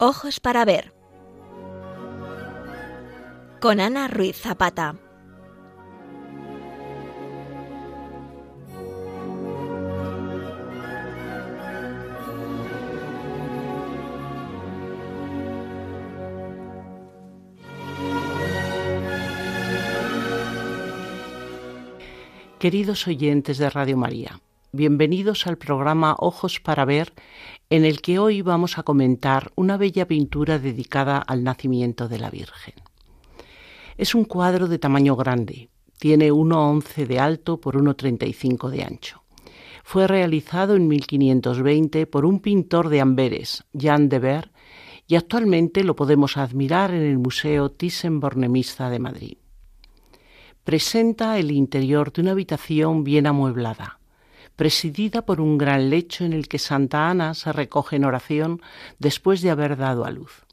Ojos para ver. Con Ana Ruiz Zapata. Queridos oyentes de Radio María, bienvenidos al programa Ojos para Ver, en el que hoy vamos a comentar una bella pintura dedicada al nacimiento de la Virgen. Es un cuadro de tamaño grande, tiene 1,11 de alto por 1,35 de ancho. Fue realizado en 1520 por un pintor de Amberes, Jan de Ver, y actualmente lo podemos admirar en el Museo Thyssen-Bornemisza de Madrid presenta el interior de una habitación bien amueblada, presidida por un gran lecho en el que Santa Ana se recoge en oración después de haber dado a luz.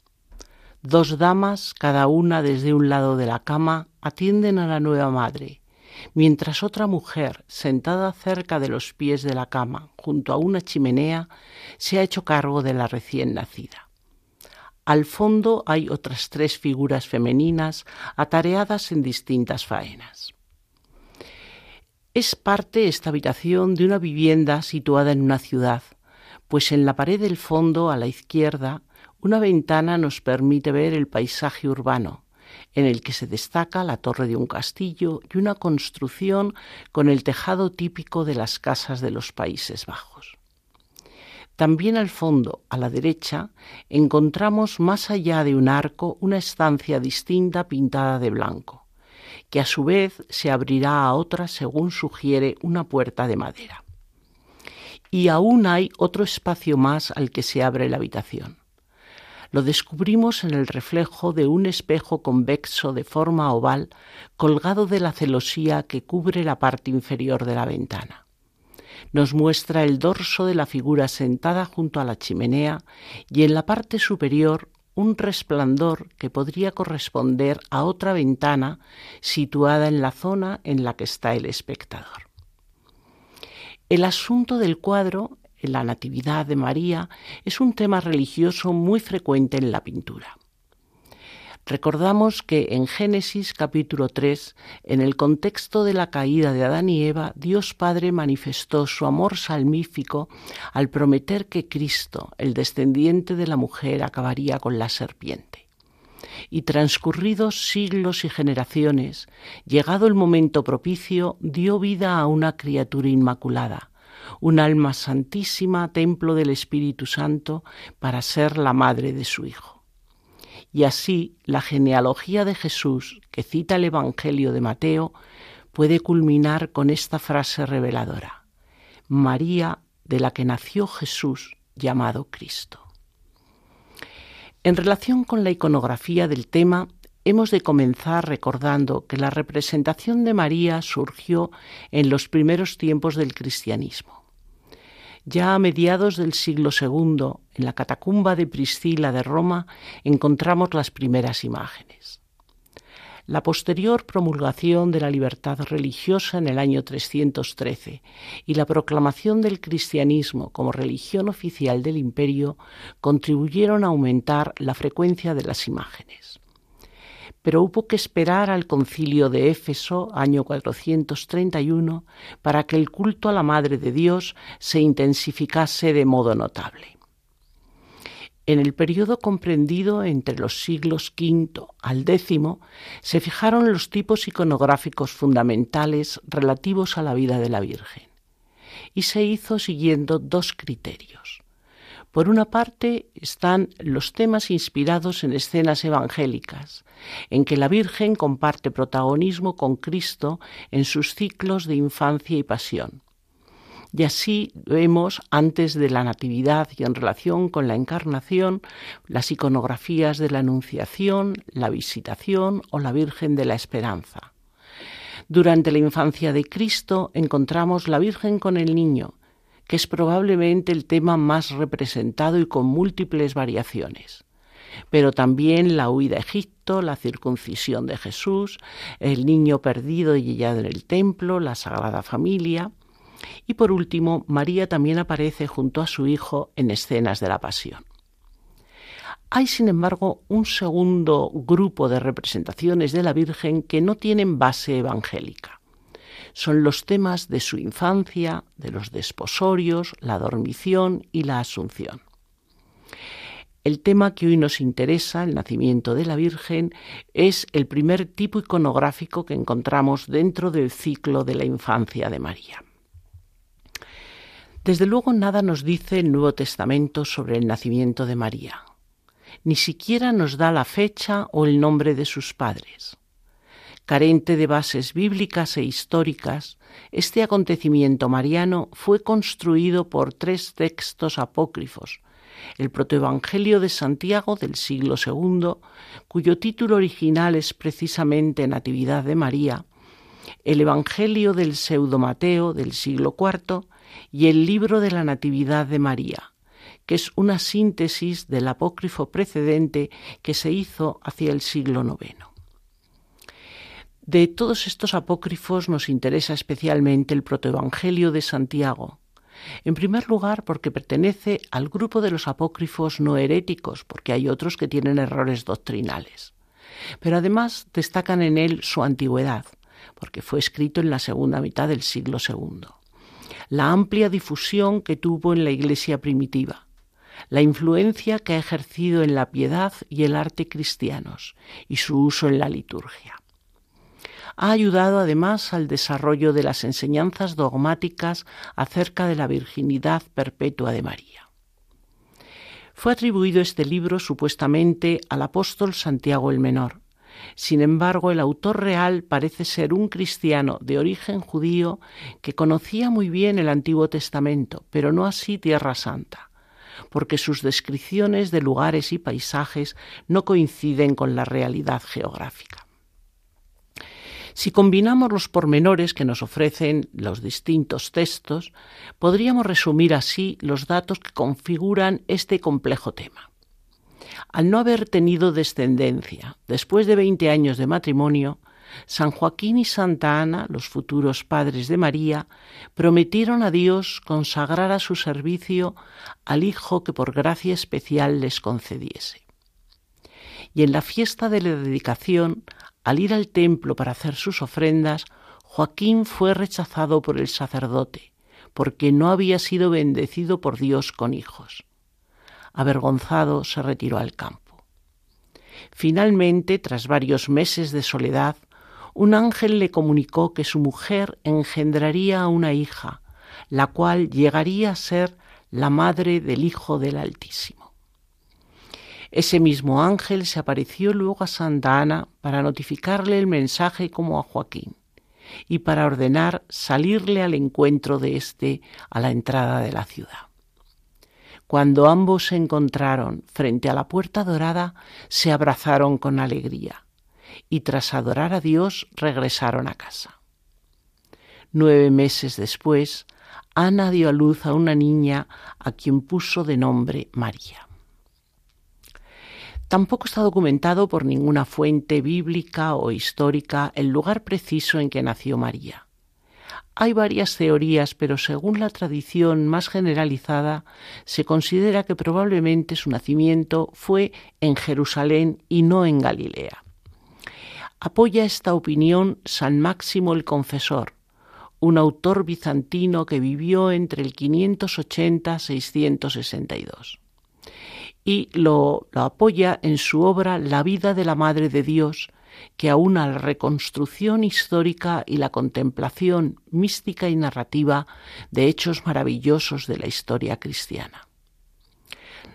Dos damas, cada una desde un lado de la cama, atienden a la nueva madre, mientras otra mujer, sentada cerca de los pies de la cama, junto a una chimenea, se ha hecho cargo de la recién nacida. Al fondo hay otras tres figuras femeninas atareadas en distintas faenas. Es parte esta habitación de una vivienda situada en una ciudad, pues en la pared del fondo, a la izquierda, una ventana nos permite ver el paisaje urbano, en el que se destaca la torre de un castillo y una construcción con el tejado típico de las casas de los Países Bajos. También al fondo, a la derecha, encontramos más allá de un arco una estancia distinta pintada de blanco, que a su vez se abrirá a otra según sugiere una puerta de madera. Y aún hay otro espacio más al que se abre la habitación. Lo descubrimos en el reflejo de un espejo convexo de forma oval colgado de la celosía que cubre la parte inferior de la ventana nos muestra el dorso de la figura sentada junto a la chimenea y en la parte superior un resplandor que podría corresponder a otra ventana situada en la zona en la que está el espectador. El asunto del cuadro, la Natividad de María, es un tema religioso muy frecuente en la pintura. Recordamos que en Génesis capítulo 3, en el contexto de la caída de Adán y Eva, Dios Padre manifestó su amor salmífico al prometer que Cristo, el descendiente de la mujer, acabaría con la serpiente. Y transcurridos siglos y generaciones, llegado el momento propicio, dio vida a una criatura inmaculada, un alma santísima, templo del Espíritu Santo, para ser la madre de su Hijo. Y así la genealogía de Jesús que cita el Evangelio de Mateo puede culminar con esta frase reveladora. María de la que nació Jesús llamado Cristo. En relación con la iconografía del tema, hemos de comenzar recordando que la representación de María surgió en los primeros tiempos del cristianismo. Ya a mediados del siglo II, en la catacumba de Priscila de Roma, encontramos las primeras imágenes. La posterior promulgación de la libertad religiosa en el año 313 y la proclamación del cristianismo como religión oficial del imperio contribuyeron a aumentar la frecuencia de las imágenes pero hubo que esperar al concilio de Éfeso, año 431, para que el culto a la Madre de Dios se intensificase de modo notable. En el periodo comprendido entre los siglos V al X se fijaron los tipos iconográficos fundamentales relativos a la vida de la Virgen y se hizo siguiendo dos criterios. Por una parte están los temas inspirados en escenas evangélicas, en que la Virgen comparte protagonismo con Cristo en sus ciclos de infancia y pasión. Y así vemos antes de la Natividad y en relación con la Encarnación las iconografías de la Anunciación, la Visitación o la Virgen de la Esperanza. Durante la infancia de Cristo encontramos la Virgen con el niño, que es probablemente el tema más representado y con múltiples variaciones. Pero también la huida a Egipto, la circuncisión de Jesús, el niño perdido y hallado en el templo, la Sagrada Familia. Y por último, María también aparece junto a su hijo en escenas de la Pasión. Hay, sin embargo, un segundo grupo de representaciones de la Virgen que no tienen base evangélica. Son los temas de su infancia, de los desposorios, la dormición y la asunción. El tema que hoy nos interesa, el nacimiento de la Virgen, es el primer tipo iconográfico que encontramos dentro del ciclo de la infancia de María. Desde luego nada nos dice el Nuevo Testamento sobre el nacimiento de María. Ni siquiera nos da la fecha o el nombre de sus padres. Carente de bases bíblicas e históricas, este acontecimiento mariano fue construido por tres textos apócrifos, el protoevangelio de Santiago del siglo II, cuyo título original es precisamente Natividad de María, el Evangelio del Pseudo Mateo del siglo IV y el libro de la Natividad de María, que es una síntesis del apócrifo precedente que se hizo hacia el siglo IX. De todos estos apócrifos nos interesa especialmente el protoevangelio de Santiago, en primer lugar, porque pertenece al grupo de los apócrifos no heréticos, porque hay otros que tienen errores doctrinales. Pero además destacan en él su antigüedad, porque fue escrito en la segunda mitad del siglo II. La amplia difusión que tuvo en la Iglesia primitiva, la influencia que ha ejercido en la piedad y el arte cristianos y su uso en la liturgia ha ayudado además al desarrollo de las enseñanzas dogmáticas acerca de la virginidad perpetua de María. Fue atribuido este libro supuestamente al apóstol Santiago el Menor. Sin embargo, el autor real parece ser un cristiano de origen judío que conocía muy bien el Antiguo Testamento, pero no así Tierra Santa, porque sus descripciones de lugares y paisajes no coinciden con la realidad geográfica. Si combinamos los pormenores que nos ofrecen los distintos textos, podríamos resumir así los datos que configuran este complejo tema. Al no haber tenido descendencia después de veinte años de matrimonio, San Joaquín y Santa Ana, los futuros padres de María, prometieron a Dios consagrar a su servicio al Hijo que por gracia especial les concediese. Y en la fiesta de la dedicación al ir al templo para hacer sus ofrendas, Joaquín fue rechazado por el sacerdote, porque no había sido bendecido por Dios con hijos. Avergonzado se retiró al campo. Finalmente, tras varios meses de soledad, un ángel le comunicó que su mujer engendraría una hija, la cual llegaría a ser la madre del Hijo del Altísimo. Ese mismo ángel se apareció luego a Santa Ana para notificarle el mensaje como a Joaquín y para ordenar salirle al encuentro de éste a la entrada de la ciudad. Cuando ambos se encontraron frente a la puerta dorada, se abrazaron con alegría y tras adorar a Dios regresaron a casa. Nueve meses después, Ana dio a luz a una niña a quien puso de nombre María. Tampoco está documentado por ninguna fuente bíblica o histórica el lugar preciso en que nació María. Hay varias teorías, pero según la tradición más generalizada, se considera que probablemente su nacimiento fue en Jerusalén y no en Galilea. Apoya esta opinión San Máximo el Confesor, un autor bizantino que vivió entre el 580 662 y lo, apoya en su obra La vida de la Madre de Dios, que aúna la reconstrucción histórica y la contemplación mística y narrativa de hechos maravillosos de la historia cristiana.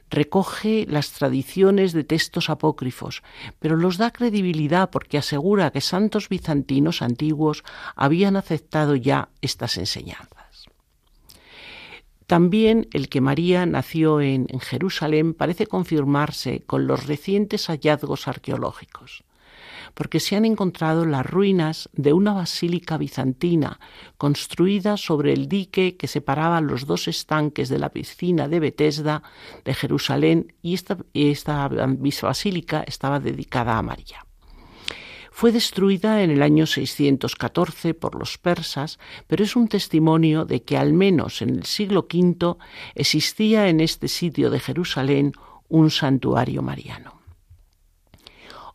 Recoge las tradiciones de textos apócrifos, pero los da credibilidad porque asegura que santos bizantinos antiguos habían aceptado ya estas enseñanzas. También el que María nació en, Jerusalén parece confirmarse con los recientes hallazgos arqueológicos, porque se han encontrado las ruinas de una basílica bizantina construida sobre el dique que separaba los dos estanques de la piscina de Betesda de Jerusalén y esta, esta basílica estaba dedicada a María fue destruida en el año 614 por los persas, pero es un testimonio de que al menos en el siglo V existía en este sitio de Jerusalén un santuario mariano.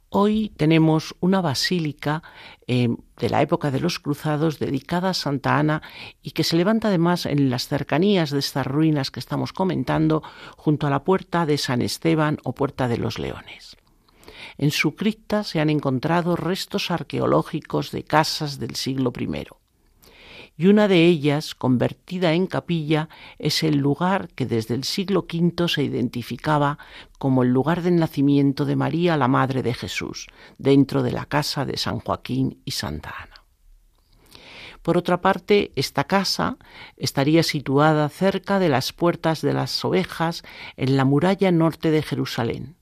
Hoy tenemos una basílica eh, de la época de los cruzados dedicada a Santa Ana y que se levanta además en las cercanías de estas ruinas que estamos comentando junto a la puerta de San Esteban o puerta de los Leones. En su cripta se han encontrado restos arqueológicos de casas del siglo I y una de ellas, convertida en capilla, es el lugar que desde el siglo V se identificaba como el lugar del nacimiento de María, la Madre de Jesús, dentro de la casa de San Joaquín y Santa Ana. Por otra parte, esta casa estaría situada cerca de las puertas de las ovejas en la muralla norte de Jerusalén.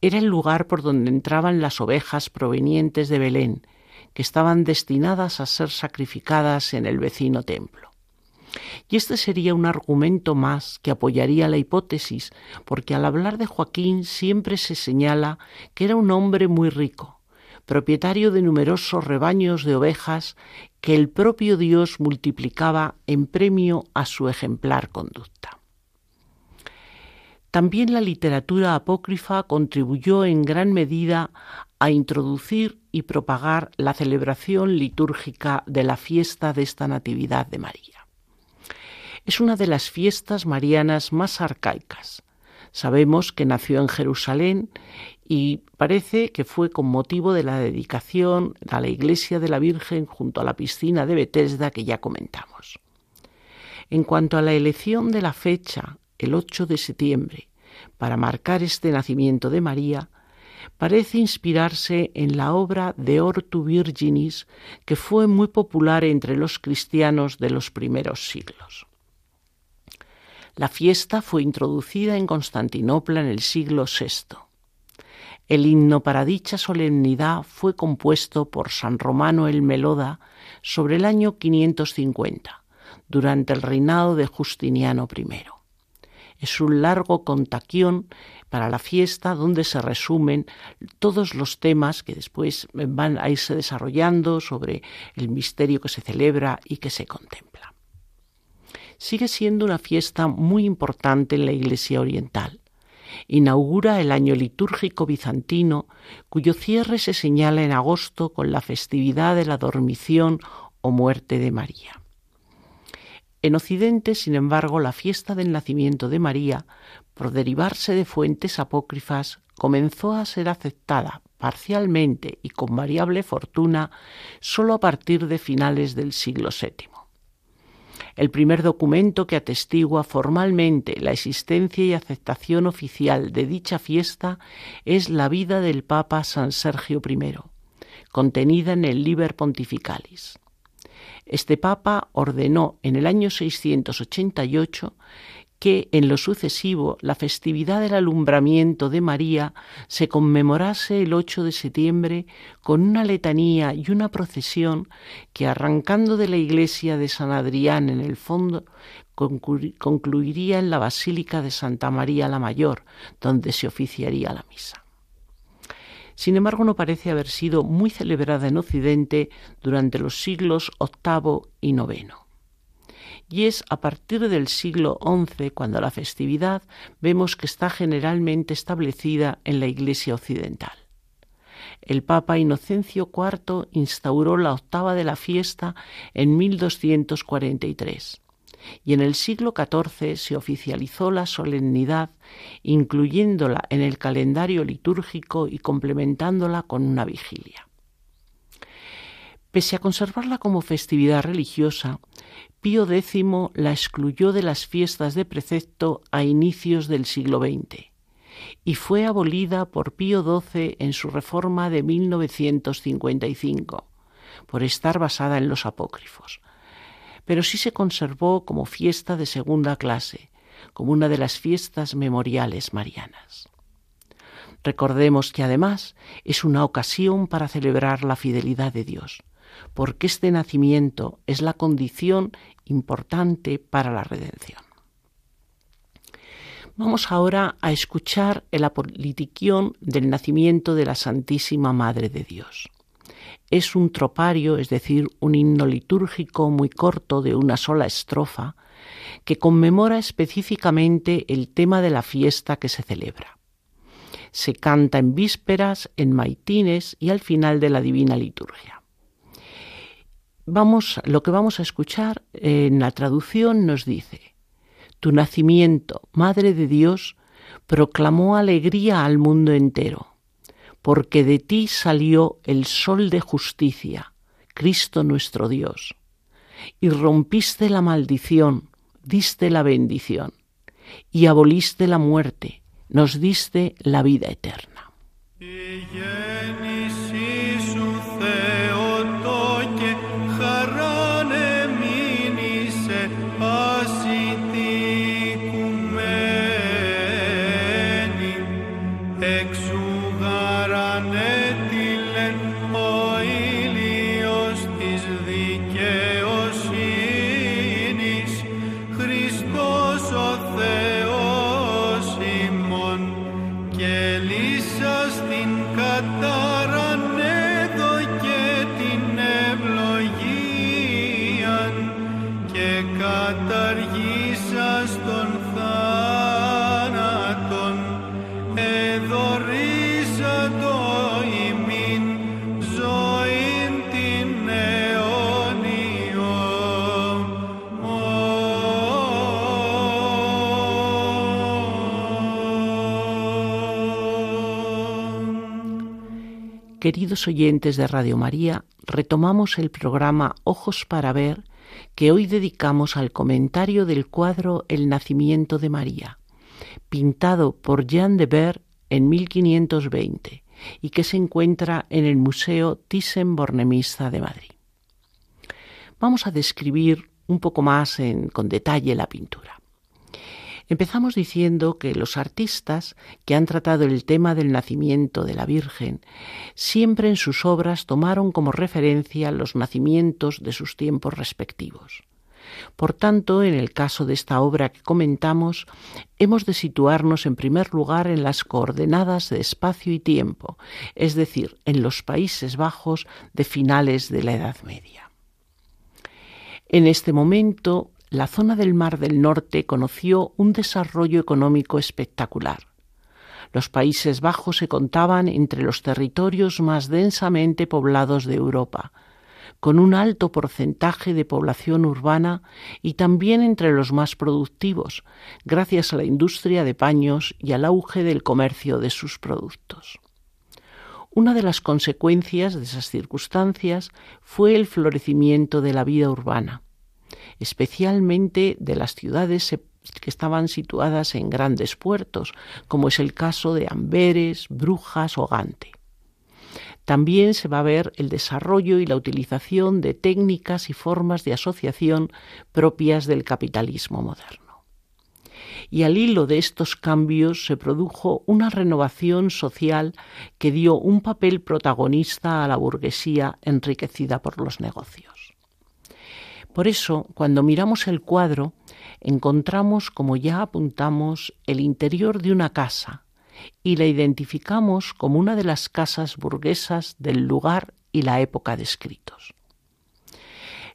Era el lugar por donde entraban las ovejas provenientes de Belén, que estaban destinadas a ser sacrificadas en el vecino templo. Y este sería un argumento más que apoyaría la hipótesis, porque al hablar de Joaquín siempre se señala que era un hombre muy rico, propietario de numerosos rebaños de ovejas que el propio Dios multiplicaba en premio a su ejemplar conducta. También la literatura apócrifa contribuyó en gran medida a introducir y propagar la celebración litúrgica de la fiesta de esta Natividad de María. Es una de las fiestas marianas más arcaicas. Sabemos que nació en Jerusalén y parece que fue con motivo de la dedicación a la iglesia de la Virgen junto a la piscina de Betesda que ya comentamos. En cuanto a la elección de la fecha, el 8 de septiembre, para marcar este nacimiento de María, parece inspirarse en la obra de Ortu Virginis, que fue muy popular entre los cristianos de los primeros siglos. La fiesta fue introducida en Constantinopla en el siglo VI. El himno para dicha solemnidad fue compuesto por San Romano el Meloda sobre el año 550, durante el reinado de Justiniano I. Es un largo contaquión para la fiesta donde se resumen todos los temas que después van a irse desarrollando sobre el misterio que se celebra y que se contempla. Sigue siendo una fiesta muy importante en la Iglesia Oriental. Inaugura el año litúrgico bizantino, cuyo cierre se señala en agosto con la festividad de la dormición o muerte de María. En Occidente, sin embargo, la fiesta del nacimiento de María, por derivarse de fuentes apócrifas, comenzó a ser aceptada parcialmente y con variable fortuna sólo a partir de finales del siglo VII. El primer documento que atestigua formalmente la existencia y aceptación oficial de dicha fiesta es la vida del Papa San Sergio I, contenida en el Liber Pontificalis. Este Papa ordenó en el año 688 que en lo sucesivo la festividad del alumbramiento de María se conmemorase el 8 de septiembre con una letanía y una procesión que arrancando de la iglesia de San Adrián en el fondo concluiría en la Basílica de Santa María la Mayor, donde se oficiaría la misa. Sin embargo, no parece haber sido muy celebrada en Occidente durante los siglos VIII y IX. Y es a partir del siglo XI cuando la festividad vemos que está generalmente establecida en la Iglesia occidental. El Papa Inocencio IV instauró la octava de la fiesta en 1243 y en el siglo XIV se oficializó la solemnidad, incluyéndola en el calendario litúrgico y complementándola con una vigilia. Pese a conservarla como festividad religiosa, Pío X la excluyó de las fiestas de precepto a inicios del siglo XX y fue abolida por Pío XII en su reforma de 1955 por estar basada en los apócrifos, pero sí se conservó como fiesta de segunda clase, como una de las fiestas memoriales marianas. Recordemos que además es una ocasión para celebrar la fidelidad de Dios, porque este nacimiento es la condición importante para la redención. Vamos ahora a escuchar el apolitiquión del nacimiento de la Santísima Madre de Dios es un tropario, es decir, un himno litúrgico muy corto de una sola estrofa, que conmemora específicamente el tema de la fiesta que se celebra. Se canta en vísperas, en maitines y al final de la divina liturgia. Vamos, lo que vamos a escuchar en la traducción nos dice: Tu nacimiento, Madre de Dios, proclamó alegría al mundo entero, porque de ti salió el sol de justicia, Cristo nuestro Dios, y rompiste la maldición, diste la bendición, y aboliste la muerte, nos diste la vida eterna. Queridos oyentes de Radio María, retomamos el programa Ojos para Ver que hoy dedicamos al comentario del cuadro El nacimiento de María, pintado por Jean de Ver en 1520 y que se encuentra en el Museo Thyssen-Bornemisza de Madrid. Vamos a describir un poco más con detalle la pintura. Empezamos diciendo que los artistas que han tratado el tema del nacimiento de la Virgen siempre en sus obras tomaron como referencia los nacimientos de sus tiempos respectivos. Por tanto, en el caso de esta obra que comentamos, hemos de situarnos en primer lugar en las coordenadas de espacio y tiempo, es decir, en los Países Bajos de finales de la Edad Media. En este momento, la zona del Mar del Norte conoció un desarrollo económico espectacular. Los Países Bajos se contaban entre los territorios más densamente poblados de Europa, con un alto porcentaje de población urbana y también entre los más productivos, gracias a la industria de paños y al auge del comercio de sus productos. Una de las consecuencias de esas circunstancias fue el florecimiento de la vida urbana especialmente de las ciudades que estaban situadas en grandes puertos, como es el caso de Amberes, Brujas o Gante. También se va a ver el desarrollo y la utilización de técnicas y formas de asociación propias del capitalismo moderno. Y al hilo de estos cambios se produjo una renovación social que dio un papel protagonista a la burguesía enriquecida por los negocios. Por eso, cuando miramos el cuadro, encontramos, como ya apuntamos, el interior de una casa y la identificamos como una de las casas burguesas del lugar y la época descritos.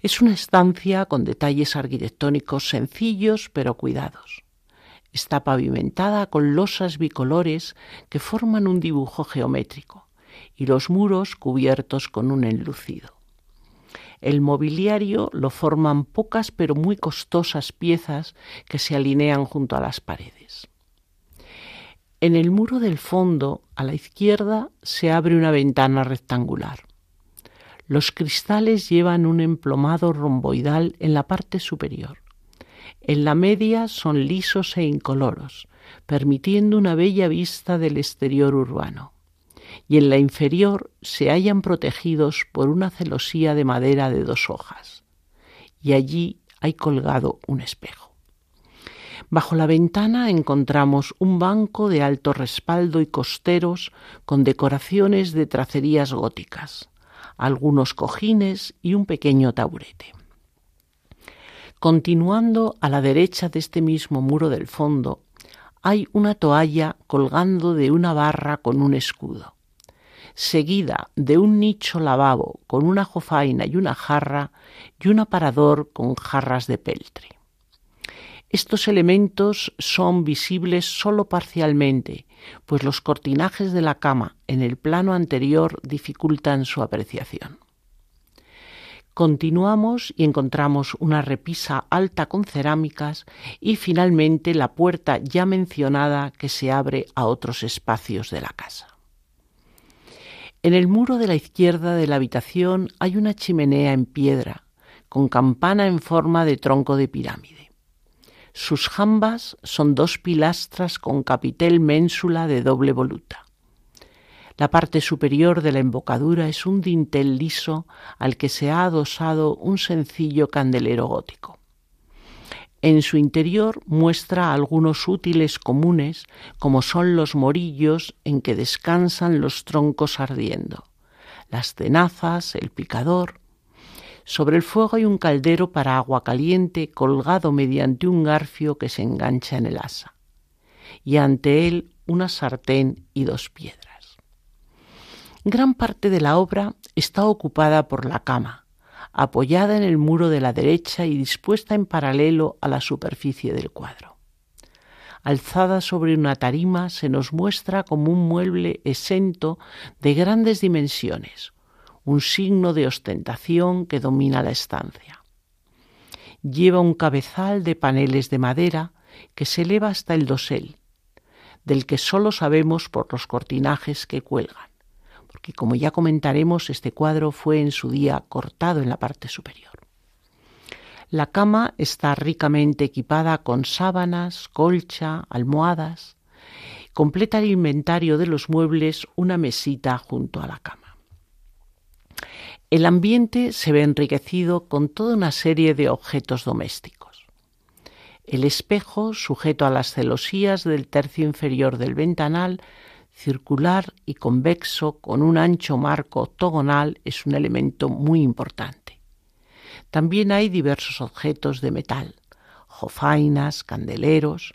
Es una estancia con detalles arquitectónicos sencillos pero cuidados. Está pavimentada con losas bicolores que forman un dibujo geométrico y los muros cubiertos con un enlucido. El mobiliario lo forman pocas pero muy costosas piezas que se alinean junto a las paredes. En el muro del fondo, a la izquierda, se abre una ventana rectangular. Los cristales llevan un emplomado romboidal en la parte superior. En la media son lisos e incoloros, permitiendo una bella vista del exterior urbano y en la inferior se hallan protegidos por una celosía de madera de dos hojas, y allí hay colgado un espejo. Bajo la ventana encontramos un banco de alto respaldo y costeros con decoraciones de tracerías góticas, algunos cojines y un pequeño taburete. Continuando a la derecha de este mismo muro del fondo, hay una toalla colgando de una barra con un escudo seguida de un nicho lavabo con una jofaina y una jarra y un aparador con jarras de peltre. Estos elementos son visibles solo parcialmente, pues los cortinajes de la cama en el plano anterior dificultan su apreciación. Continuamos y encontramos una repisa alta con cerámicas y finalmente la puerta ya mencionada que se abre a otros espacios de la casa. En el muro de la izquierda de la habitación hay una chimenea en piedra, con campana en forma de tronco de pirámide. Sus jambas son dos pilastras con capitel ménsula de doble voluta. La parte superior de la embocadura es un dintel liso al que se ha adosado un sencillo candelero gótico. En su interior muestra algunos útiles comunes, como son los morillos en que descansan los troncos ardiendo, las tenazas, el picador. Sobre el fuego hay un caldero para agua caliente colgado mediante un garfio que se engancha en el asa, y ante él una sartén y dos piedras. Gran parte de la obra está ocupada por la cama, apoyada en el muro de la derecha y dispuesta en paralelo a la superficie del cuadro. Alzada sobre una tarima se nos muestra como un mueble exento de grandes dimensiones, un signo de ostentación que domina la estancia. Lleva un cabezal de paneles de madera que se eleva hasta el dosel, del que sólo sabemos por los cortinajes que cuelgan porque como ya comentaremos, este cuadro fue en su día cortado en la parte superior. La cama está ricamente equipada con sábanas, colcha, almohadas. Completa el inventario de los muebles una mesita junto a la cama. El ambiente se ve enriquecido con toda una serie de objetos domésticos. El espejo, sujeto a las celosías del tercio inferior del ventanal, circular y convexo con un ancho marco octogonal es un elemento muy importante. También hay diversos objetos de metal, jofainas, candeleros.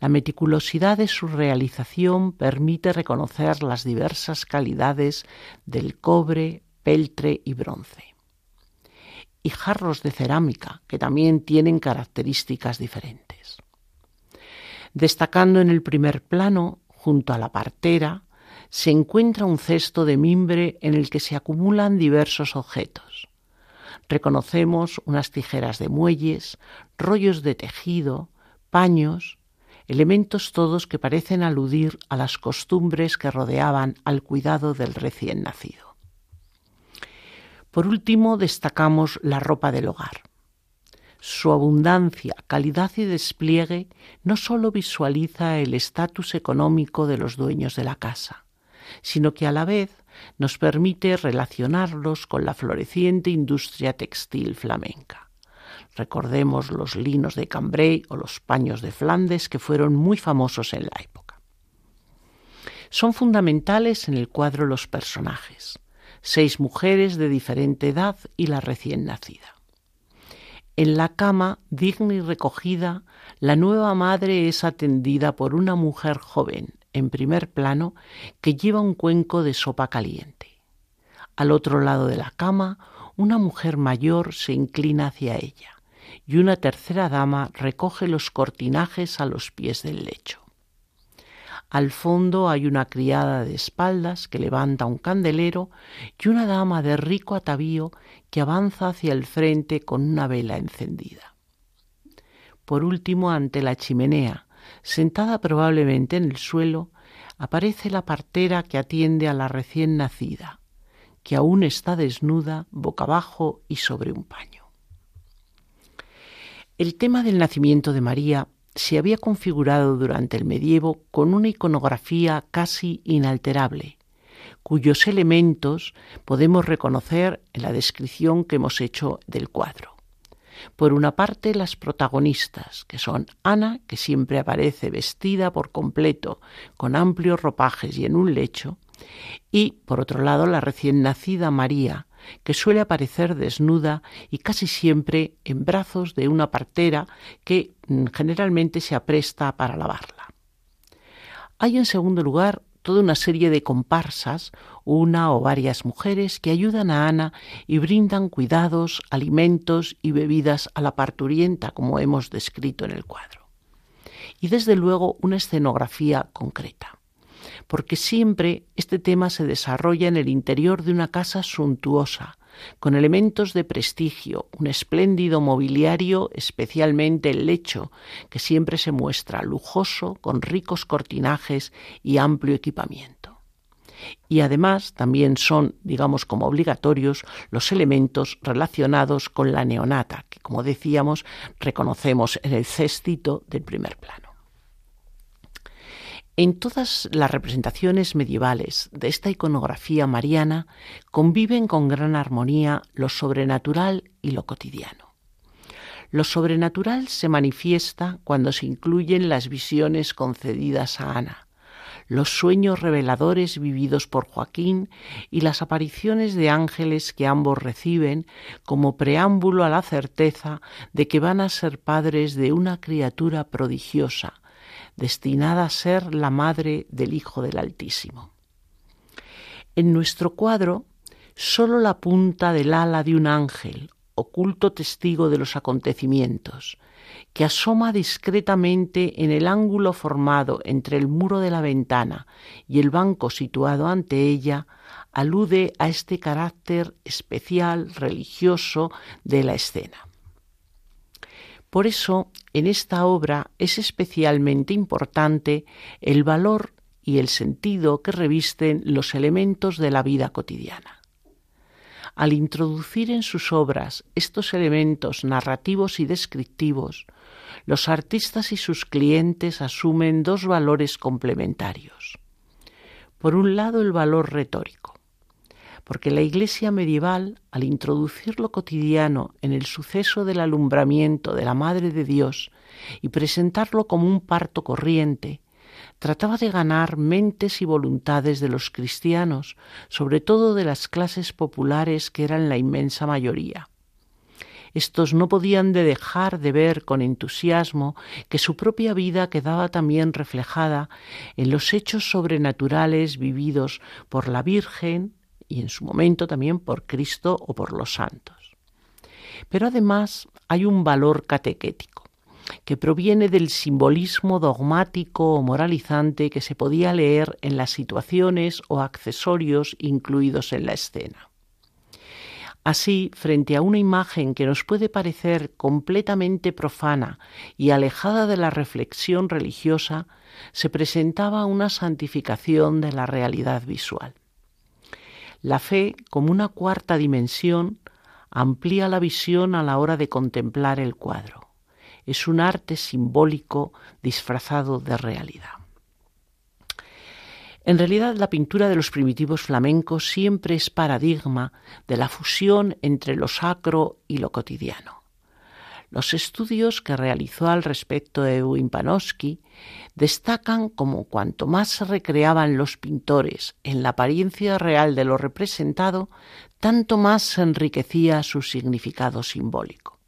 La meticulosidad de su realización permite reconocer las diversas calidades del cobre, peltre y bronce. Y jarros de cerámica, que también tienen características diferentes. Destacando en el primer plano Junto a la partera se encuentra un cesto de mimbre en el que se acumulan diversos objetos. Reconocemos unas tijeras de muelles, rollos de tejido, paños, elementos todos que parecen aludir a las costumbres que rodeaban al cuidado del recién nacido. Por último, destacamos la ropa del hogar. Su abundancia, calidad y despliegue no sólo visualiza el estatus económico de los dueños de la casa, sino que a la vez nos permite relacionarlos con la floreciente industria textil flamenca. Recordemos los linos de Cambrai o los paños de Flandes que fueron muy famosos en la época. Son fundamentales en el cuadro los personajes, seis mujeres de diferente edad y la recién nacida. En la cama, digna y recogida, la nueva madre es atendida por una mujer joven, en primer plano, que lleva un cuenco de sopa caliente. Al otro lado de la cama, una mujer mayor se inclina hacia ella y una tercera dama recoge los cortinajes a los pies del lecho. Al fondo hay una criada de espaldas que levanta un candelero y una dama de rico atavío que avanza hacia el frente con una vela encendida. Por último, ante la chimenea, sentada probablemente en el suelo, aparece la partera que atiende a la recién nacida, que aún está desnuda, boca abajo y sobre un paño. El tema del nacimiento de María se había configurado durante el medievo con una iconografía casi inalterable, cuyos elementos podemos reconocer en la descripción que hemos hecho del cuadro. Por una parte, las protagonistas, que son Ana, que siempre aparece vestida por completo, con amplios ropajes y en un lecho, y, por otro lado, la recién nacida María, que suele aparecer desnuda y casi siempre en brazos de una partera que mm, generalmente se apresta para lavarla. Hay en segundo lugar toda una serie de comparsas, una o varias mujeres que ayudan a Ana y brindan cuidados, alimentos y bebidas a la parturienta, como hemos descrito en el cuadro. Y desde luego una escenografía concreta porque siempre este tema se desarrolla en el interior de una casa suntuosa, con elementos de prestigio, un espléndido mobiliario, especialmente el lecho, que siempre se muestra lujoso, con ricos cortinajes y amplio equipamiento. Y además también son, digamos, como obligatorios los elementos relacionados con la neonata, que como decíamos reconocemos en el cestito del primer plano. En todas las representaciones medievales de esta iconografía mariana conviven con gran armonía lo sobrenatural y lo cotidiano. Lo sobrenatural se manifiesta cuando se incluyen las visiones concedidas a Ana, los sueños reveladores vividos por Joaquín y las apariciones de ángeles que ambos reciben como preámbulo a la certeza de que van a ser padres de una criatura prodigiosa, destinada a ser la madre del Hijo del Altísimo. En nuestro cuadro, sólo la punta del ala de un ángel, oculto testigo de los acontecimientos, que asoma discretamente en el ángulo formado entre el muro de la ventana y el banco situado ante ella, alude a este carácter especial religioso de la escena. Por eso, en esta obra es especialmente importante el valor y el sentido que revisten los elementos de la vida cotidiana. Al introducir en sus obras estos elementos narrativos y descriptivos, los artistas y sus clientes asumen dos valores complementarios. Por un lado, el valor retórico porque la Iglesia medieval, al introducir lo cotidiano en el suceso del alumbramiento de la Madre de Dios y presentarlo como un parto corriente, trataba de ganar mentes y voluntades de los cristianos, sobre todo de las clases populares que eran la inmensa mayoría. Estos no podían de dejar de ver con entusiasmo que su propia vida quedaba también reflejada en los hechos sobrenaturales vividos por la Virgen, y en su momento también por Cristo o por los santos. Pero además hay un valor catequético que proviene del simbolismo dogmático o moralizante que se podía leer en las situaciones o accesorios incluidos en la escena. Así, frente a una imagen que nos puede parecer completamente profana y alejada de la reflexión religiosa, se presentaba una santificación de la realidad visual. La fe, como una cuarta dimensión, amplía la visión a la hora de contemplar el cuadro. Es un arte simbólico disfrazado de realidad. En realidad, la pintura de los primitivos flamencos siempre es paradigma de la fusión entre lo sacro y lo cotidiano. Los estudios que realizó al respecto Ewin Panofsky destacan como cuanto más se recreaban los pintores en la apariencia real de lo representado, tanto más se enriquecía su significado simbólico.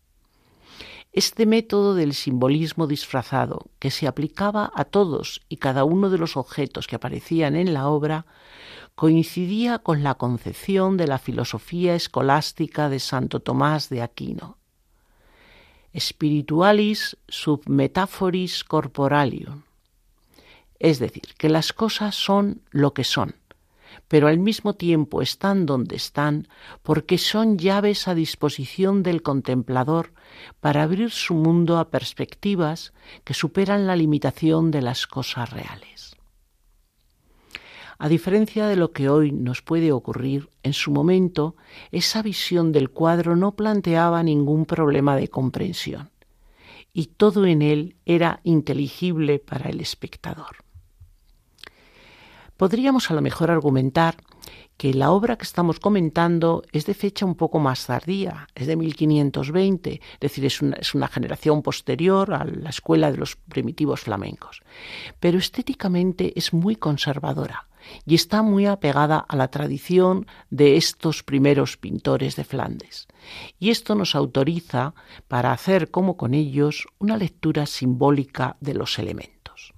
Este método del simbolismo disfrazado, que se aplicaba a todos y cada uno de los objetos que aparecían en la obra, coincidía con la concepción de la filosofía escolástica de Santo Tomás de Aquino spiritualis sub metaphoris corporalium. Es decir, que las cosas son lo que son, pero al mismo tiempo están donde están porque son llaves a disposición del contemplador para abrir su mundo a perspectivas que superan la limitación de las cosas reales. A diferencia de lo que hoy nos puede ocurrir, en su momento esa visión del cuadro no planteaba ningún problema de comprensión y todo en él era inteligible para el espectador. Podríamos a lo mejor argumentar que la obra que estamos comentando es de fecha un poco más tardía, es de 1520, es decir, es una, es una, generación posterior a la escuela de los primitivos flamencos, pero estéticamente es muy conservadora y está muy apegada a la tradición de estos primeros pintores de Flandes. Y esto nos autoriza para hacer como con ellos una lectura simbólica de los elementos.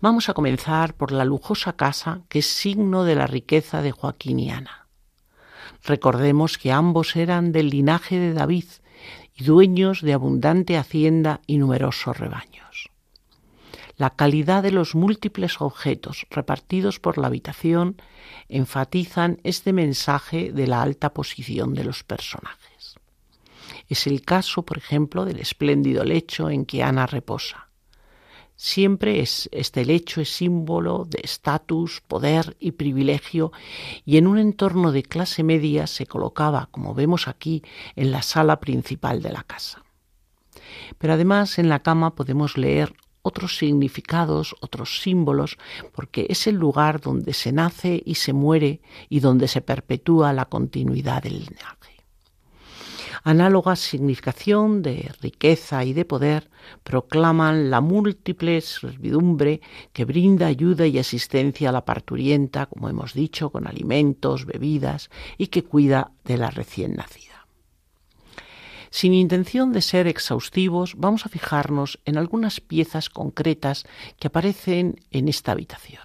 Vamos a comenzar por la lujosa casa que es signo de la riqueza de Joaquín y Ana. Recordemos que ambos eran del linaje de David y dueños de abundante hacienda y numerosos rebaños. La calidad de los múltiples objetos repartidos por la habitación enfatizan este mensaje de la alta posición de los personajes. Es el caso, por ejemplo, del espléndido lecho en que Ana reposa Siempre es, este lecho es símbolo de estatus, poder y privilegio y en un entorno de clase media se colocaba, como vemos aquí, en la sala principal de la casa. Pero además en la cama podemos leer otros significados, otros símbolos, porque es el lugar donde se nace y se muere y donde se perpetúa la continuidad del linaje. Análoga significación de riqueza y de poder proclaman la múltiple servidumbre que brinda ayuda y asistencia a la parturienta, como hemos dicho, con alimentos, bebidas y que cuida de la recién nacida. Sin intención de ser exhaustivos, vamos a fijarnos en algunas piezas concretas que aparecen en esta habitación.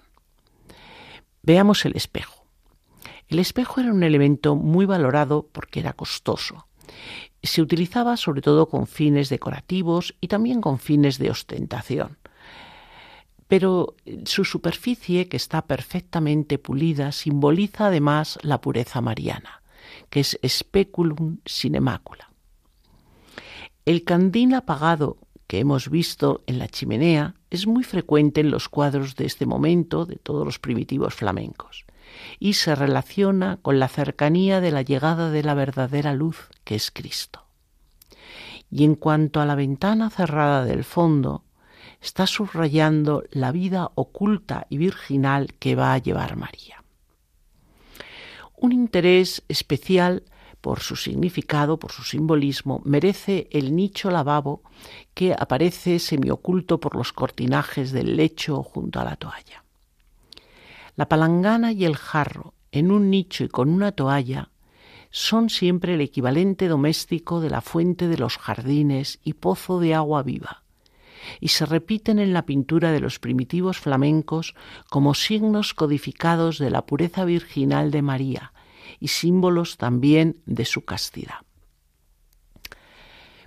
Veamos el espejo. El espejo era un elemento muy valorado porque era costoso se utilizaba sobre todo con fines decorativos y también con fines de ostentación. Pero su superficie, que está perfectamente pulida, simboliza además la pureza mariana, que es speculum macula. El candil apagado que hemos visto en la chimenea es muy frecuente en los cuadros de este momento de todos los primitivos flamencos y se relaciona con la cercanía de la llegada de la verdadera luz que es Cristo. Y en cuanto a la ventana cerrada del fondo, está subrayando la vida oculta y virginal que va a llevar María. Un interés especial por su significado, por su simbolismo, merece el nicho lavabo que aparece semioculto por los cortinajes del lecho junto a la toalla. La palangana y el jarro, en un nicho y con una toalla, son siempre el equivalente doméstico de la fuente de los jardines y pozo de agua viva, y se repiten en la pintura de los primitivos flamencos como signos codificados de la pureza virginal de María y símbolos también de su castidad.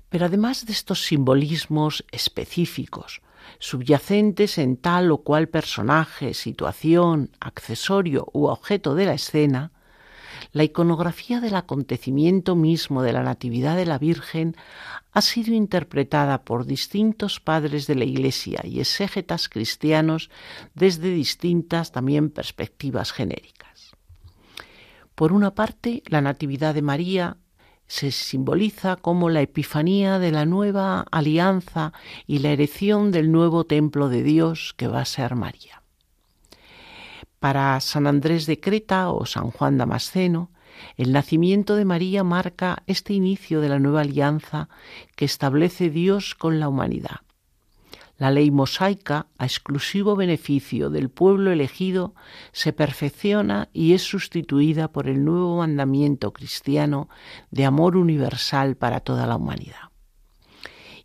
Pero además de estos simbolismos específicos, subyacentes en tal o cual personaje, situación, accesorio u objeto de la escena, la iconografía del acontecimiento mismo de la Natividad de la Virgen ha sido interpretada por distintos padres de la Iglesia y exégetas cristianos desde distintas también perspectivas genéricas. Por una parte, la Natividad de María se simboliza como la epifanía de la nueva alianza y la erección del nuevo templo de Dios que va a ser María. Para San Andrés de Creta o San Juan Damasceno, el nacimiento de María marca este inicio de la nueva alianza que establece Dios con la humanidad. La ley mosaica, a exclusivo beneficio del pueblo elegido, se perfecciona y es sustituida por el nuevo mandamiento cristiano de amor universal para toda la humanidad.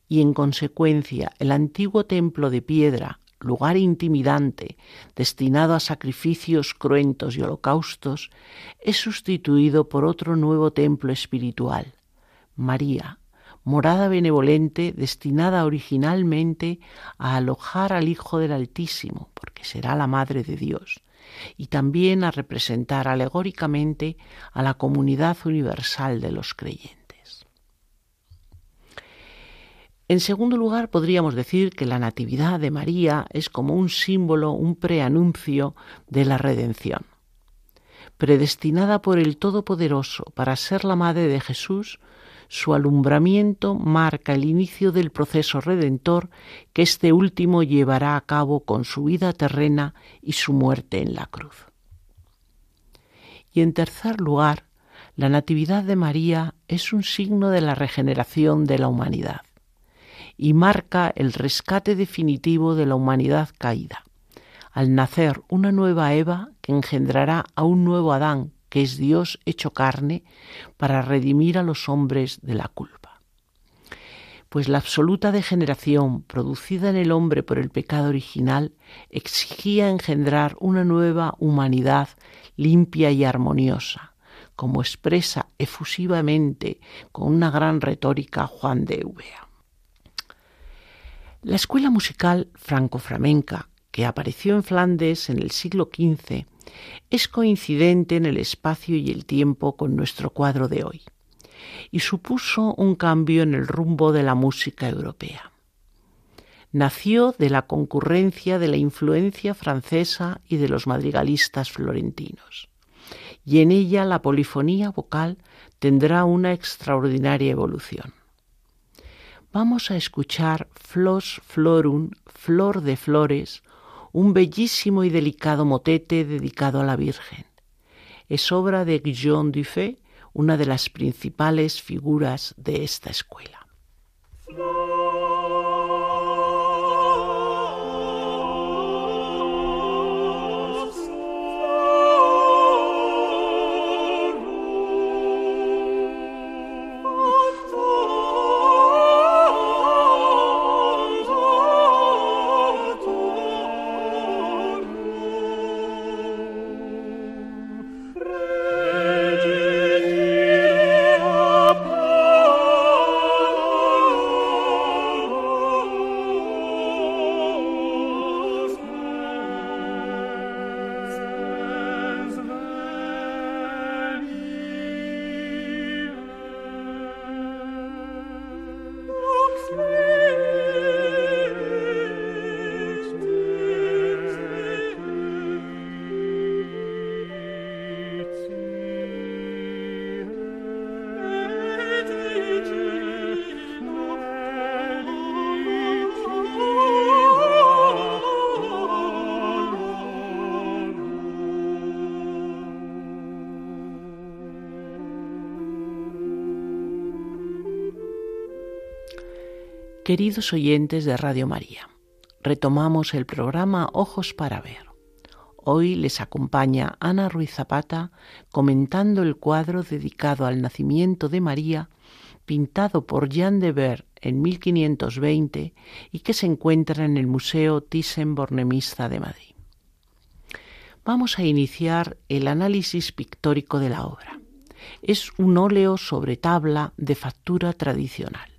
Y en consecuencia, el antiguo templo de piedra, lugar intimidante, destinado a sacrificios cruentos y holocaustos, es sustituido por otro nuevo templo espiritual, María, morada benevolente destinada originalmente a alojar al Hijo del Altísimo, porque será la Madre de Dios, y también a representar alegóricamente a la comunidad universal de los creyentes. En segundo lugar, podríamos decir que la Natividad de María es como un símbolo, un preanuncio de la redención. Predestinada por el Todopoderoso para ser la Madre de Jesús, su alumbramiento marca el inicio del proceso redentor que este último llevará a cabo con su vida terrena y su muerte en la cruz. Y en tercer lugar, la Natividad de María es un signo de la regeneración de la humanidad y marca el rescate definitivo de la humanidad caída, al nacer una nueva Eva que engendrará a un nuevo Adán que es Dios hecho carne para redimir a los hombres de la culpa. pues la absoluta degeneración producida en el hombre por el pecado original exigía engendrar una nueva humanidad limpia y armoniosa, como expresa efusivamente con una gran retórica Juan de Eubea. La escuela musical franco-flamenca, que apareció en Flandes en el siglo XV, es coincidente en el espacio y el tiempo con nuestro cuadro de hoy y supuso un cambio en el rumbo de la música europea. Nació de la concurrencia de la influencia francesa y de los madrigalistas florentinos, y en ella la polifonía vocal tendrá una extraordinaria evolución. Vamos a escuchar Flos Florum, Flor de Flores, un bellísimo y delicado motete dedicado a la Virgen. Es obra de Guillaume Dufay una de las principales figuras de esta escuela. Queridos oyentes de Radio María, retomamos el programa Ojos para Ver. Hoy les acompaña Ana Ruiz Zapata comentando el cuadro dedicado al nacimiento de María, pintado por Jean de Ver en 1520 y que se encuentra en el Museo Thyssen-Bornemisza de Madrid. Vamos a iniciar el análisis pictórico de la obra. Es un óleo sobre tabla de factura tradicional.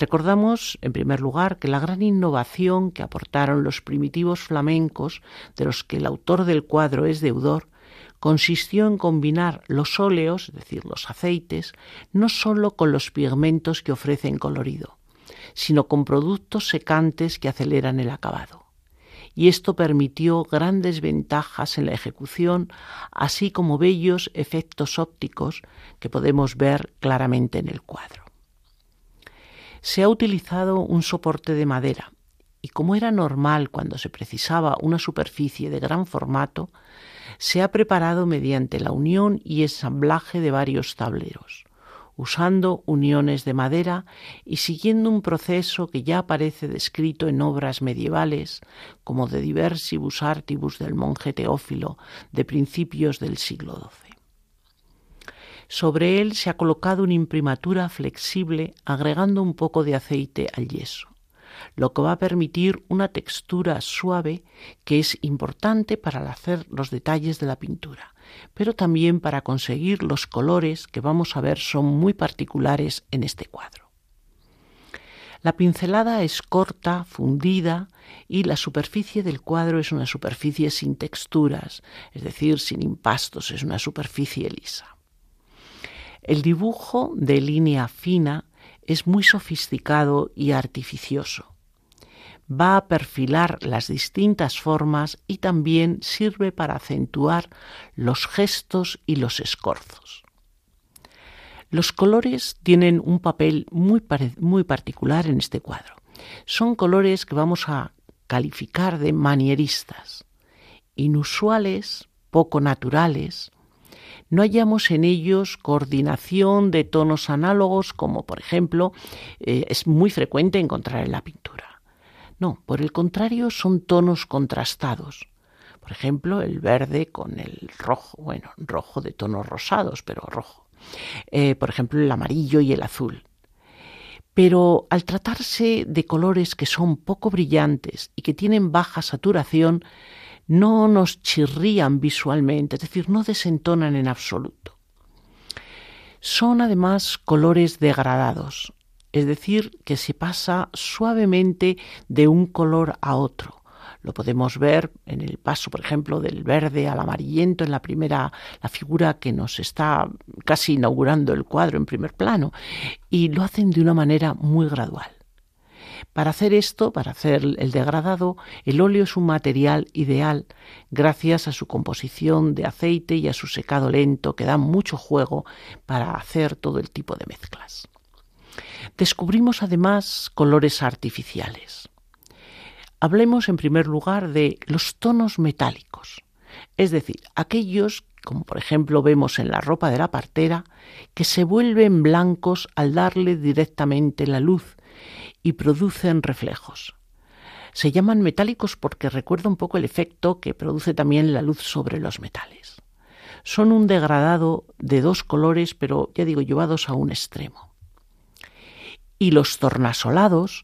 Recordamos, en primer lugar, que la gran innovación que aportaron los primitivos flamencos, de los que el autor del cuadro es deudor, consistió en combinar los óleos, es decir, los aceites, no sólo con los pigmentos que ofrecen colorido, sino con productos secantes que aceleran el acabado. Y esto permitió grandes ventajas en la ejecución, así como bellos efectos ópticos que podemos ver claramente en el cuadro se ha utilizado un soporte de madera y como era normal cuando se precisaba una superficie de gran formato, se ha preparado mediante la unión y ensamblaje de varios tableros, usando uniones de madera y siguiendo un proceso que ya aparece descrito en obras medievales, como de Diversibus Artibus del monje Teófilo de principios del siglo XII. Sobre él se ha colocado una imprimatura flexible agregando un poco de aceite al yeso, lo que va a permitir una textura suave que es importante para hacer los detalles de la pintura, pero también para conseguir los colores que vamos a ver son muy particulares en este cuadro. La pincelada es corta, fundida, y la superficie del cuadro es una superficie sin texturas, es decir, sin impastos, es una superficie lisa. El dibujo de línea fina es muy sofisticado y artificioso. Va a perfilar las distintas formas y también sirve para acentuar los gestos y los escorzos. Los colores tienen un papel muy, muy particular en este cuadro. Son colores que vamos a calificar de manieristas, inusuales, poco naturales, no hallamos en ellos coordinación de tonos análogos como por ejemplo eh, es muy frecuente encontrar en la pintura. No, por el contrario son tonos contrastados. Por ejemplo, el verde con el rojo, bueno, rojo de tonos rosados, pero rojo. Eh, por ejemplo, el amarillo y el azul. Pero al tratarse de colores que son poco brillantes y que tienen baja saturación, no nos chirrían visualmente, es decir, no desentonan en absoluto. Son además colores degradados, es decir, que se pasa suavemente de un color a otro. Lo podemos ver en el paso, por ejemplo, del verde al amarillento en la primera, la figura que nos está casi inaugurando el cuadro en primer plano, y lo hacen de una manera muy gradual. Para hacer esto, para hacer el degradado, el óleo es un material ideal gracias a su composición de aceite y a su secado lento que da mucho juego para hacer todo el tipo de mezclas. Descubrimos además colores artificiales. Hablemos en primer lugar de los tonos metálicos, es decir, aquellos, como por ejemplo vemos en la ropa de la partera, que se vuelven blancos al darle directamente la luz y producen reflejos. Se llaman metálicos porque recuerda un poco el efecto que produce también la luz sobre los metales. Son un degradado de dos colores, pero ya digo, llevados a un extremo. Y los tornasolados,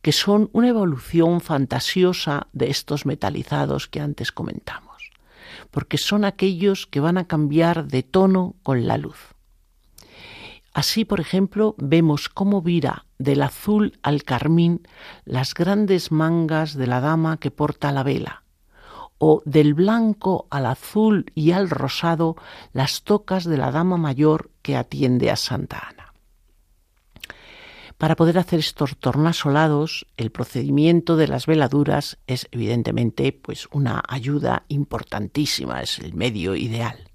que son una evolución fantasiosa de estos metalizados que antes comentamos, porque son aquellos que van a cambiar de tono con la luz. Así, por ejemplo, vemos cómo vira del azul al carmín las grandes mangas de la dama que porta la vela, o del blanco al azul y al rosado las tocas de la dama mayor que atiende a Santa Ana. Para poder hacer estos tornasolados, el procedimiento de las veladuras es evidentemente pues una ayuda importantísima, es el medio ideal.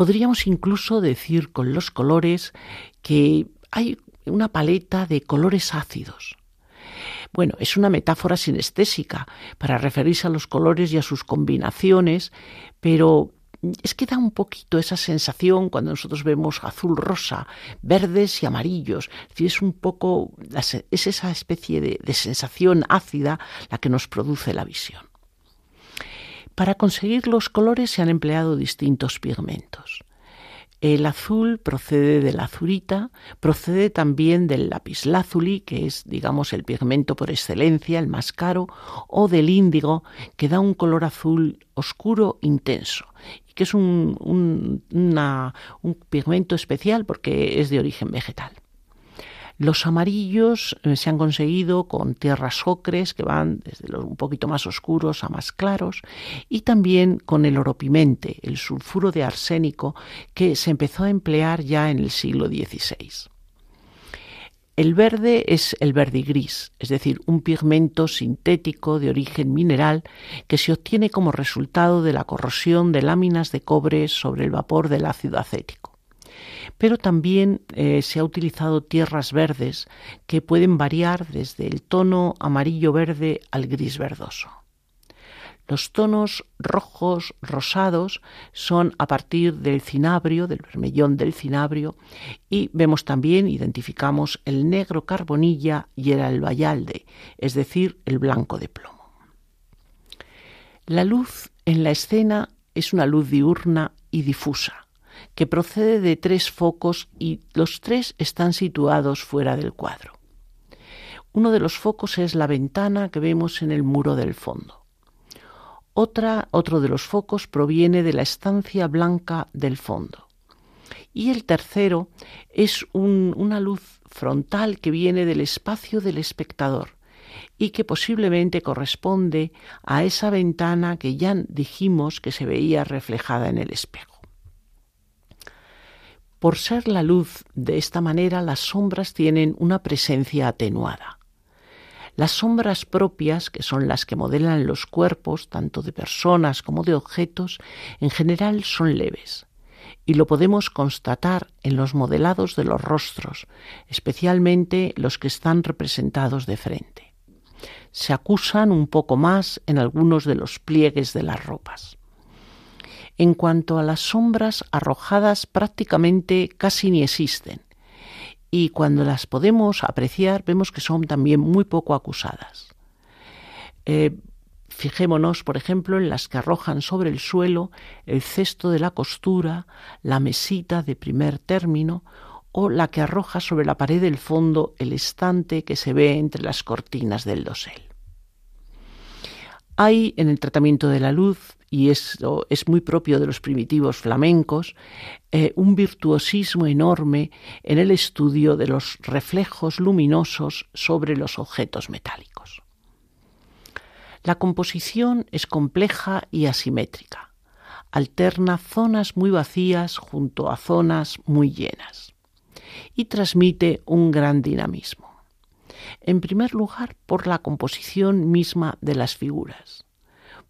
Podríamos incluso decir con los colores que hay una paleta de colores ácidos. Bueno, es una metáfora sinestésica para referirse a los colores y a sus combinaciones, pero es que da un poquito esa sensación cuando nosotros vemos azul rosa, verdes y amarillos. Es, es un poco, es esa especie de sensación ácida la que nos produce la visión. Para conseguir los colores se han empleado distintos pigmentos. El azul procede de la azurita, procede también del lapislázuli, que es, digamos, el pigmento por excelencia, el más caro, o del índigo, que da un color azul oscuro intenso, y que es un, un pigmento especial porque es de origen vegetal. Los amarillos eh, se han conseguido con tierras ocres que van desde los un poquito más oscuros a más claros y también con el oropimente, el sulfuro de arsénico que se empezó a emplear ya en el siglo XVI. El verde es el verde gris, es decir, un pigmento sintético de origen mineral que se obtiene como resultado de la corrosión de láminas de cobre sobre el vapor del ácido acético pero también eh, se ha utilizado tierras verdes que pueden variar desde el tono amarillo-verde al gris verdoso. Los tonos rojos, rosados, son a partir del cinabrio, del vermellón del cinabrio, y vemos también, identificamos el negro carbonilla y el albayalde, es decir, el blanco de plomo. La luz en la escena es una luz diurna y difusa que procede de tres focos y los tres están situados fuera del cuadro. Uno de los focos es la ventana que vemos en el muro del fondo. Otra, otro de los focos proviene de la estancia blanca del fondo. Y el tercero es una luz frontal que viene del espacio del espectador y que posiblemente corresponde a esa ventana que ya dijimos que se veía reflejada en el espejo. Por ser la luz de esta manera, las sombras tienen una presencia atenuada. Las sombras propias, que son las que modelan los cuerpos, tanto de personas como de objetos, en general son leves, y lo podemos constatar en los modelados de los rostros, especialmente los que están representados de frente. Se acusan un poco más en algunos de los pliegues de las ropas. En cuanto a las sombras arrojadas prácticamente casi ni existen y cuando las podemos apreciar vemos que son también muy poco acusadas. Eh, fijémonos, por ejemplo, en las que arrojan sobre el suelo el cesto de la costura, la mesita de primer término o la que arroja sobre la pared del fondo el estante que se ve entre las cortinas del dosel. Hay en el tratamiento de la luz, y esto es muy propio de los primitivos flamencos, eh, un virtuosismo enorme en el estudio de los reflejos luminosos sobre los objetos metálicos. La composición es compleja y asimétrica. Alterna zonas muy vacías junto a zonas muy llenas y transmite un gran dinamismo. En primer lugar, por la composición misma de las figuras,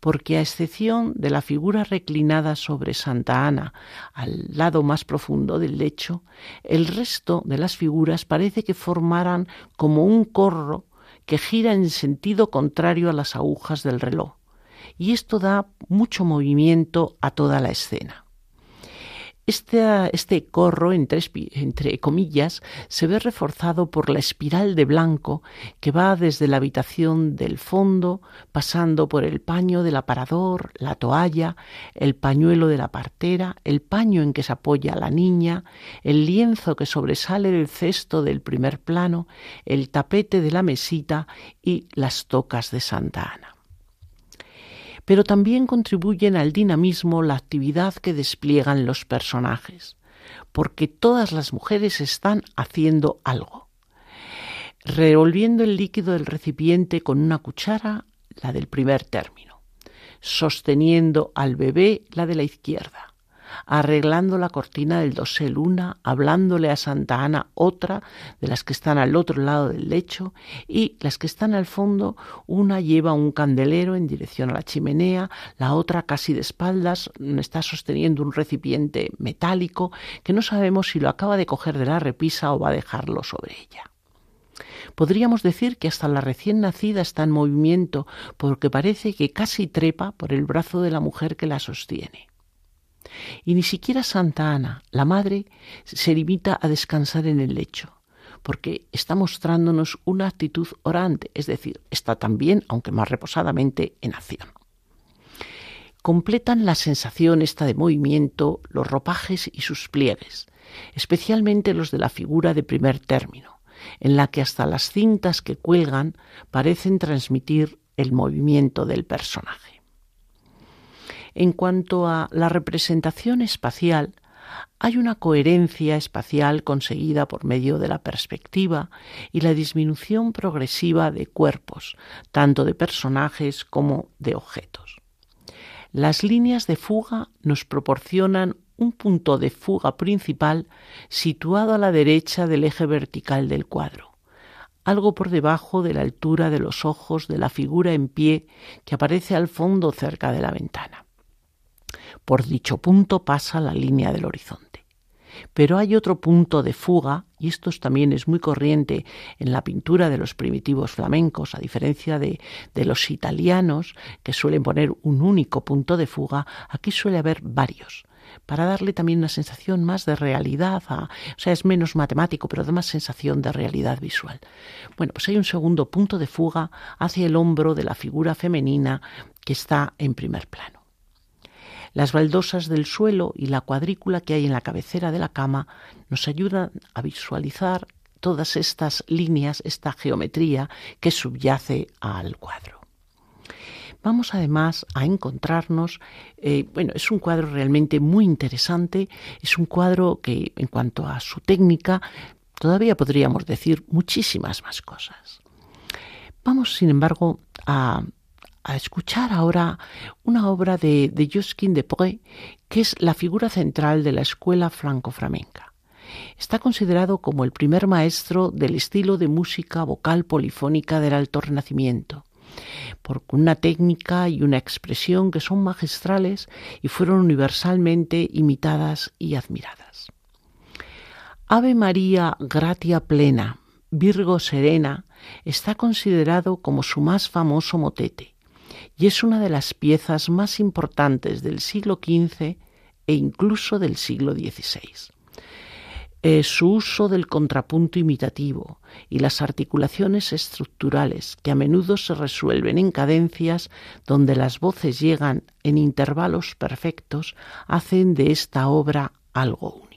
porque a excepción de la figura reclinada sobre Santa Ana al lado más profundo del lecho, el resto de las figuras parece que formaran como un corro que gira en sentido contrario a las agujas del reloj, y esto da mucho movimiento a toda la escena. Este, este corro, entre, comillas, se ve reforzado por la espiral de blanco que va desde la habitación del fondo, pasando por el paño del aparador, la toalla, el pañuelo de la partera, el paño en que se apoya la niña, el lienzo que sobresale del cesto del primer plano, el tapete de la mesita y las tocas de Santa Ana pero también contribuyen al dinamismo la actividad que despliegan los personajes, porque todas las mujeres están haciendo algo. Revolviendo el líquido del recipiente con una cuchara, la del primer término, sosteniendo al bebé la de la izquierda, arreglando la cortina del dosel una, hablándole a Santa Ana otra, de las que están al otro lado del lecho, y las que están al fondo, una lleva un candelero en dirección a la chimenea, la otra casi de espaldas está sosteniendo un recipiente metálico que no sabemos si lo acaba de coger de la repisa o va a dejarlo sobre ella. Podríamos decir que hasta la recién nacida está en movimiento porque parece que casi trepa por el brazo de la mujer que la sostiene. Y ni siquiera Santa Ana, la madre, se limita a descansar en el lecho, porque está mostrándonos una actitud orante, es decir, está también, aunque más reposadamente, en acción. Completan la sensación esta de movimiento los ropajes y sus pliegues, especialmente los de la figura de primer término, en la que hasta las cintas que cuelgan parecen transmitir el movimiento del personaje. En cuanto a la representación espacial, hay una coherencia espacial conseguida por medio de la perspectiva y la disminución progresiva de cuerpos, tanto de personajes como de objetos. Las líneas de fuga nos proporcionan un punto de fuga principal situado a la derecha del eje vertical del cuadro, algo por debajo de la altura de los ojos de la figura en pie que aparece al fondo cerca de la ventana. Por dicho punto pasa la línea del horizonte. Pero hay otro punto de fuga, y esto también es muy corriente en la pintura de los primitivos flamencos, a diferencia de, de los italianos, que suelen poner un único punto de fuga, aquí suele haber varios para darle también una sensación más de realidad, o sea, es menos matemático, pero da más sensación de realidad visual. Bueno, pues hay un segundo punto de fuga hacia el hombro de la figura femenina que está en primer plano. Las baldosas del suelo y la cuadrícula que hay en la cabecera de la cama nos ayudan a visualizar todas estas líneas, esta geometría que subyace al cuadro. Vamos además a encontrarnos, eh, bueno, es un cuadro realmente muy interesante, es un cuadro que en cuanto a su técnica todavía podríamos decir muchísimas más cosas. Vamos, sin embargo, a a escuchar ahora una obra de, de Josquin de Pré, que es la figura central de la escuela franco-flamenca. Está considerado como el primer maestro del estilo de música vocal polifónica del Alto Renacimiento, por una técnica y una expresión que son magistrales y fueron universalmente imitadas y admiradas. Ave María Gratia Plena, Virgo Serena, está considerado como su más famoso motete y es una de las piezas más importantes del siglo XV e incluso del siglo XVI. su uso del contrapunto imitativo y las articulaciones estructurales que a menudo se resuelven en cadencias donde las voces llegan en intervalos perfectos hacen de esta obra algo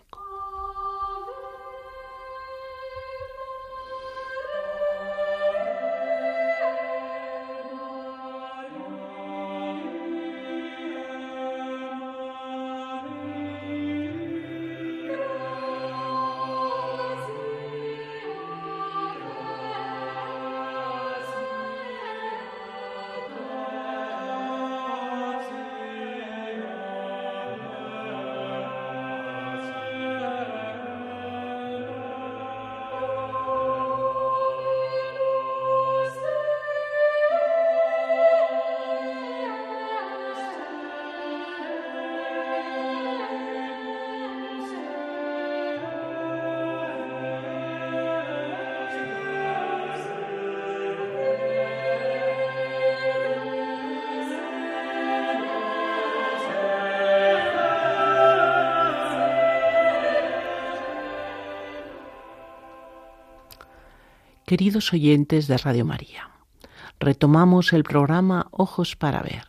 Queridos oyentes de Radio María, retomamos el programa Ojos para Ver,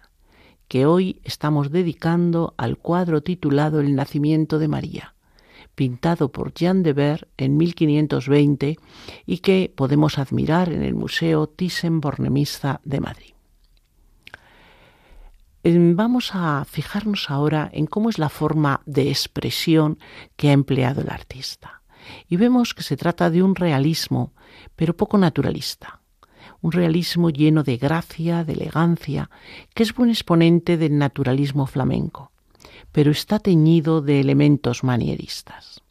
que hoy estamos dedicando al cuadro titulado El nacimiento de María, pintado por Jean de Ver en 1520 y que podemos admirar en el Museo Thyssen-Bornemisza de Madrid. Vamos a fijarnos ahora en cómo es la forma de expresión que ha empleado el artista. Y vemos que se trata de un realismo, pero poco naturalista. Un realismo lleno de gracia, de elegancia, que es buen exponente del naturalismo flamenco, pero está teñido de elementos manieristas.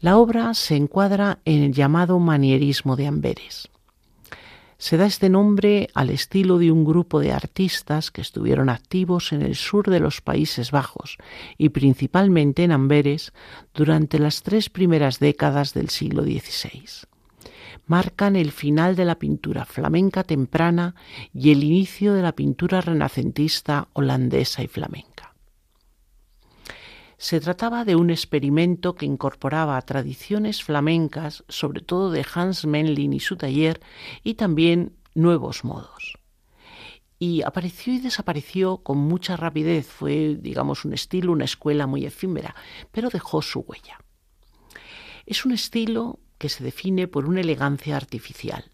La obra se encuadra en el llamado manierismo de Amberes. Se da este nombre al estilo de un grupo de artistas que estuvieron activos en el sur de los Países Bajos y principalmente en Amberes durante las tres primeras décadas del siglo XVI. Marcan el final de la pintura flamenca temprana y el inicio de la pintura renacentista holandesa y flamenca. Se trataba de un experimento que incorporaba tradiciones flamencas, sobre todo de Hans Menlin y su taller, y también nuevos modos. Y apareció y desapareció con mucha rapidez. Fue, digamos, un estilo, una escuela muy efímera, pero dejó su huella. Es un estilo que se define por una elegancia artificial.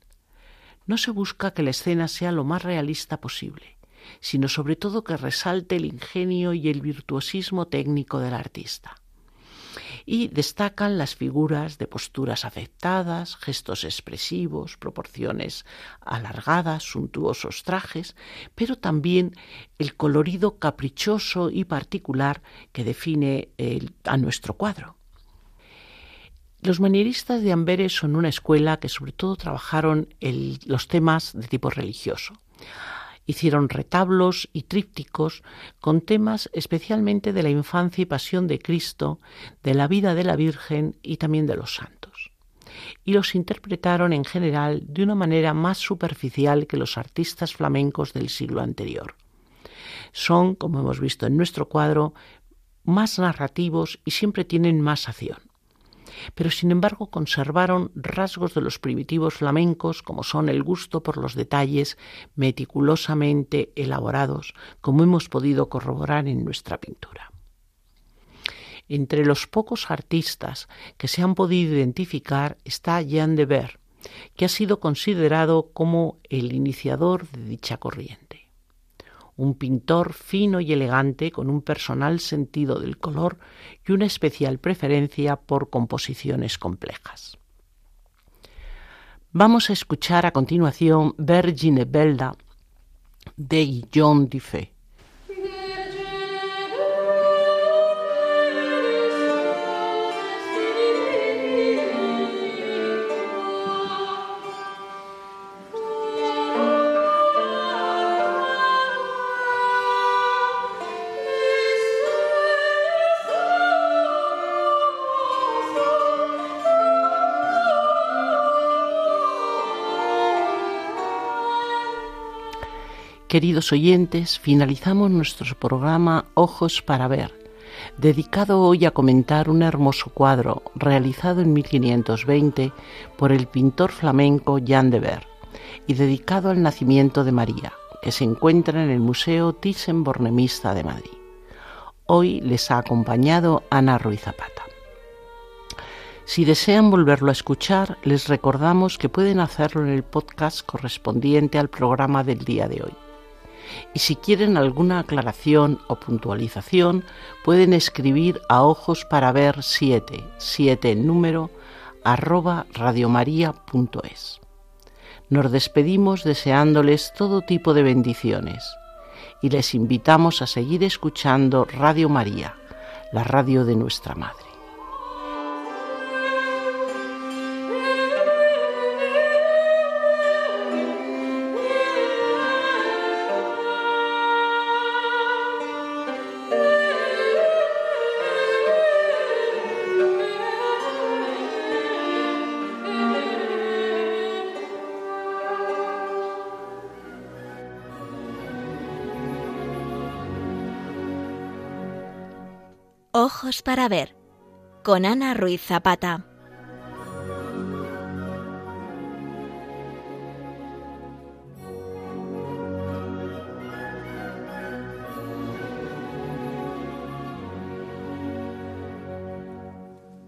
No se busca que la escena sea lo más realista posible sino sobre todo que resalte el ingenio y el virtuosismo técnico del artista. Y destacan las figuras de posturas afectadas, gestos expresivos, proporciones alargadas, suntuosos trajes, pero también el colorido caprichoso y particular que define a nuestro cuadro. Los manieristas de Amberes son una escuela que sobre todo trabajaron los temas de tipo religioso. Hicieron retablos y trípticos con temas especialmente de la infancia y pasión de Cristo, de la vida de la Virgen y también de los santos. Y los interpretaron en general de una manera más superficial que los artistas flamencos del siglo anterior. Son, como hemos visto en nuestro cuadro, más narrativos y siempre tienen más acción pero sin embargo conservaron rasgos de los primitivos flamencos como son el gusto por los detalles meticulosamente elaborados, como hemos podido corroborar en nuestra pintura. Entre los pocos artistas que se han podido identificar está Jean de Ver, que ha sido considerado como el iniciador de dicha corriente un pintor fino y elegante con un personal sentido del color y una especial preferencia por composiciones complejas. Vamos a escuchar a continuación Vergine Belda de John Diffé. Queridos oyentes, finalizamos nuestro programa Ojos para Ver, dedicado hoy a comentar un hermoso cuadro realizado en 1520 por el pintor flamenco Jan de Ver y dedicado al nacimiento de María, que se encuentra en el Museo Thyssen-Bornemisza de Madrid. Hoy les ha acompañado Ana Ruiz Zapata. Si desean volverlo a escuchar, les recordamos que pueden hacerlo en el podcast correspondiente al programa del día de hoy y si quieren alguna aclaración o puntualización pueden escribir a ojos para ver 7, 7 en número, arroba radiomaria.es. Nos despedimos deseándoles todo tipo de bendiciones y les invitamos a seguir escuchando Radio María, la radio de nuestra Madre. Para ver con Ana Ruiz Zapata.